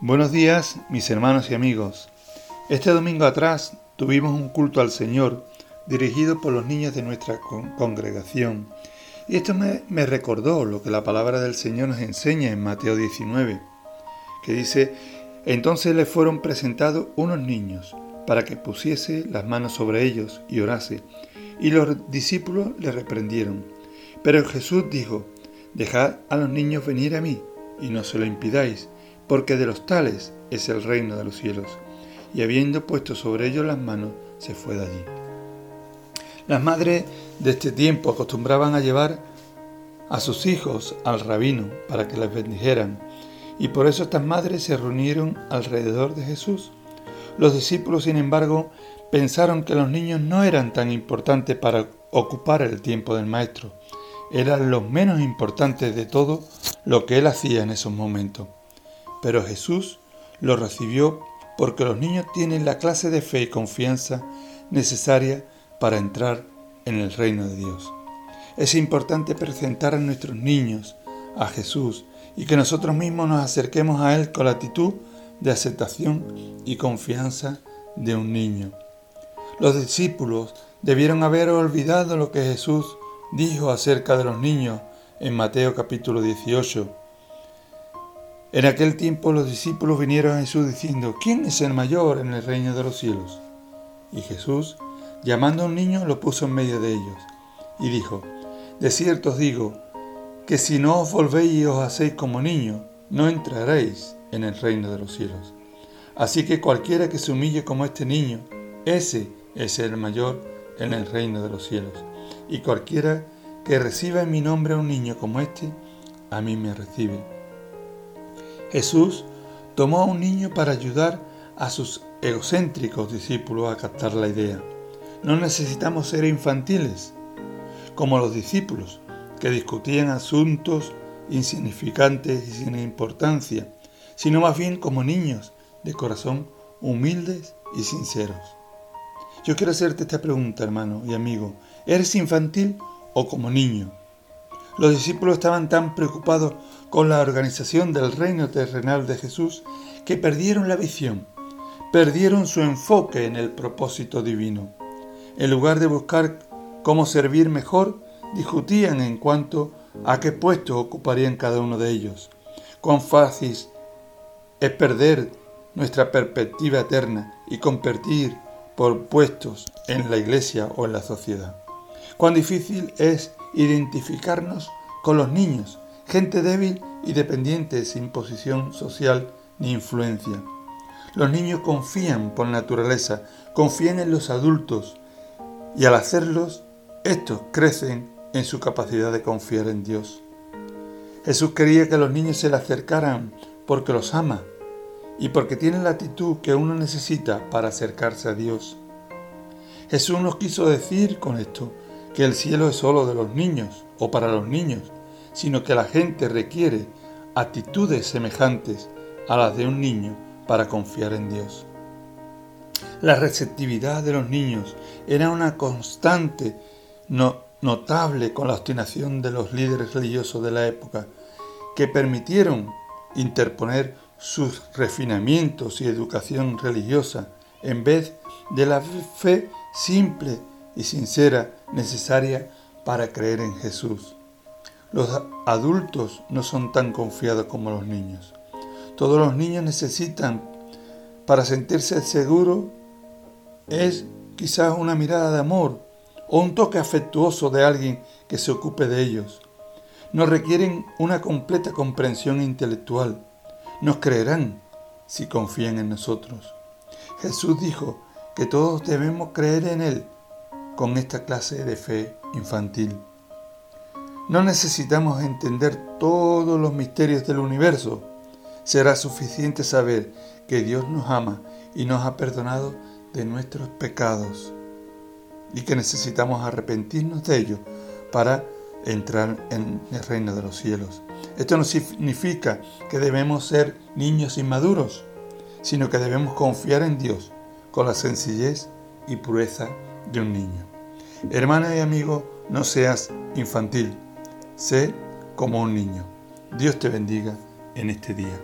Buenos días, mis hermanos y amigos. Este domingo atrás tuvimos un culto al Señor dirigido por los niños de nuestra congregación. Y esto me, me, recordó lo que la palabra del Señor nos enseña en Mateo 19, que dice, entonces le fueron presentados unos niños para que pusiese las manos sobre ellos y orase. Y los discípulos le reprendieron. Pero Jesús dijo, dejad a los niños venir a mí y no se lo impidáis porque de los tales es el reino de los cielos. Y habiendo puesto sobre ellos las manos, se fue de allí. Las madres de este tiempo acostumbraban a llevar a sus hijos al rabino para que les bendijeran, y por eso estas madres se reunieron alrededor de Jesús. Los discípulos, sin embargo, pensaron que los niños no eran tan importantes para ocupar el tiempo del maestro, eran los menos importantes de todo lo que él hacía en esos momentos pero Jesús lo recibió porque los niños tienen la clase de fe y confianza necesaria para entrar en el reino de Dios. Es importante presentar a nuestros niños a Jesús y que nosotros mismos nos acerquemos a Él con la actitud de aceptación y confianza de un niño. Los discípulos debieron haber olvidado lo que Jesús dijo acerca de los niños en Mateo capítulo 18 en aquel tiempo los discípulos vinieron a Jesús diciendo, ¿quién es el mayor en el reino de los cielos? Y Jesús, llamando a un niño, lo puso en medio de ellos, y dijo, De cierto os digo, que si no os volvéis y os hacéis como niños, no entraréis en el reino de los cielos. Así que cualquiera que se humille como este niño, ese es el mayor en el reino de los cielos. Y cualquiera que reciba en mi nombre a un niño como este, a mí me recibe. Jesús tomó a un niño para ayudar a sus egocéntricos discípulos a captar la idea. No necesitamos ser infantiles, como los discípulos, que discutían asuntos insignificantes y sin importancia, sino más bien como niños de corazón humildes y sinceros. Yo quiero hacerte esta pregunta, hermano y amigo. ¿Eres infantil o como niño? Los discípulos estaban tan preocupados con la organización del reino terrenal de Jesús que perdieron la visión, perdieron su enfoque en el propósito divino. En lugar de buscar cómo servir mejor, discutían en cuanto a qué puesto ocuparían cada uno de ellos. Cuán fácil es perder nuestra perspectiva eterna y competir por puestos en la iglesia o en la sociedad. Cuán difícil es identificarnos con los niños, gente débil y dependiente sin posición social ni influencia. Los niños confían por naturaleza, confían en los adultos y al hacerlos, estos crecen en su capacidad de confiar en Dios. Jesús quería que los niños se le acercaran porque los ama y porque tienen la actitud que uno necesita para acercarse a Dios. Jesús nos quiso decir con esto que el cielo es solo de los niños o para los niños, sino que la gente requiere actitudes semejantes a las de un niño para confiar en Dios. La receptividad de los niños era una constante notable con la obstinación de los líderes religiosos de la época, que permitieron interponer sus refinamientos y educación religiosa en vez de la fe simple y sincera necesaria para creer en Jesús. Los adultos no son tan confiados como los niños. Todos los niños necesitan, para sentirse seguros, es quizás una mirada de amor o un toque afectuoso de alguien que se ocupe de ellos. Nos requieren una completa comprensión intelectual. Nos creerán si confían en nosotros. Jesús dijo que todos debemos creer en Él con esta clase de fe infantil. No necesitamos entender todos los misterios del universo. Será suficiente saber que Dios nos ama y nos ha perdonado de nuestros pecados y que necesitamos arrepentirnos de ellos para entrar en el reino de los cielos. Esto no significa que debemos ser niños inmaduros, sino que debemos confiar en Dios con la sencillez y pureza de un niño. Hermana y amigo, no seas infantil, sé como un niño. Dios te bendiga en este día.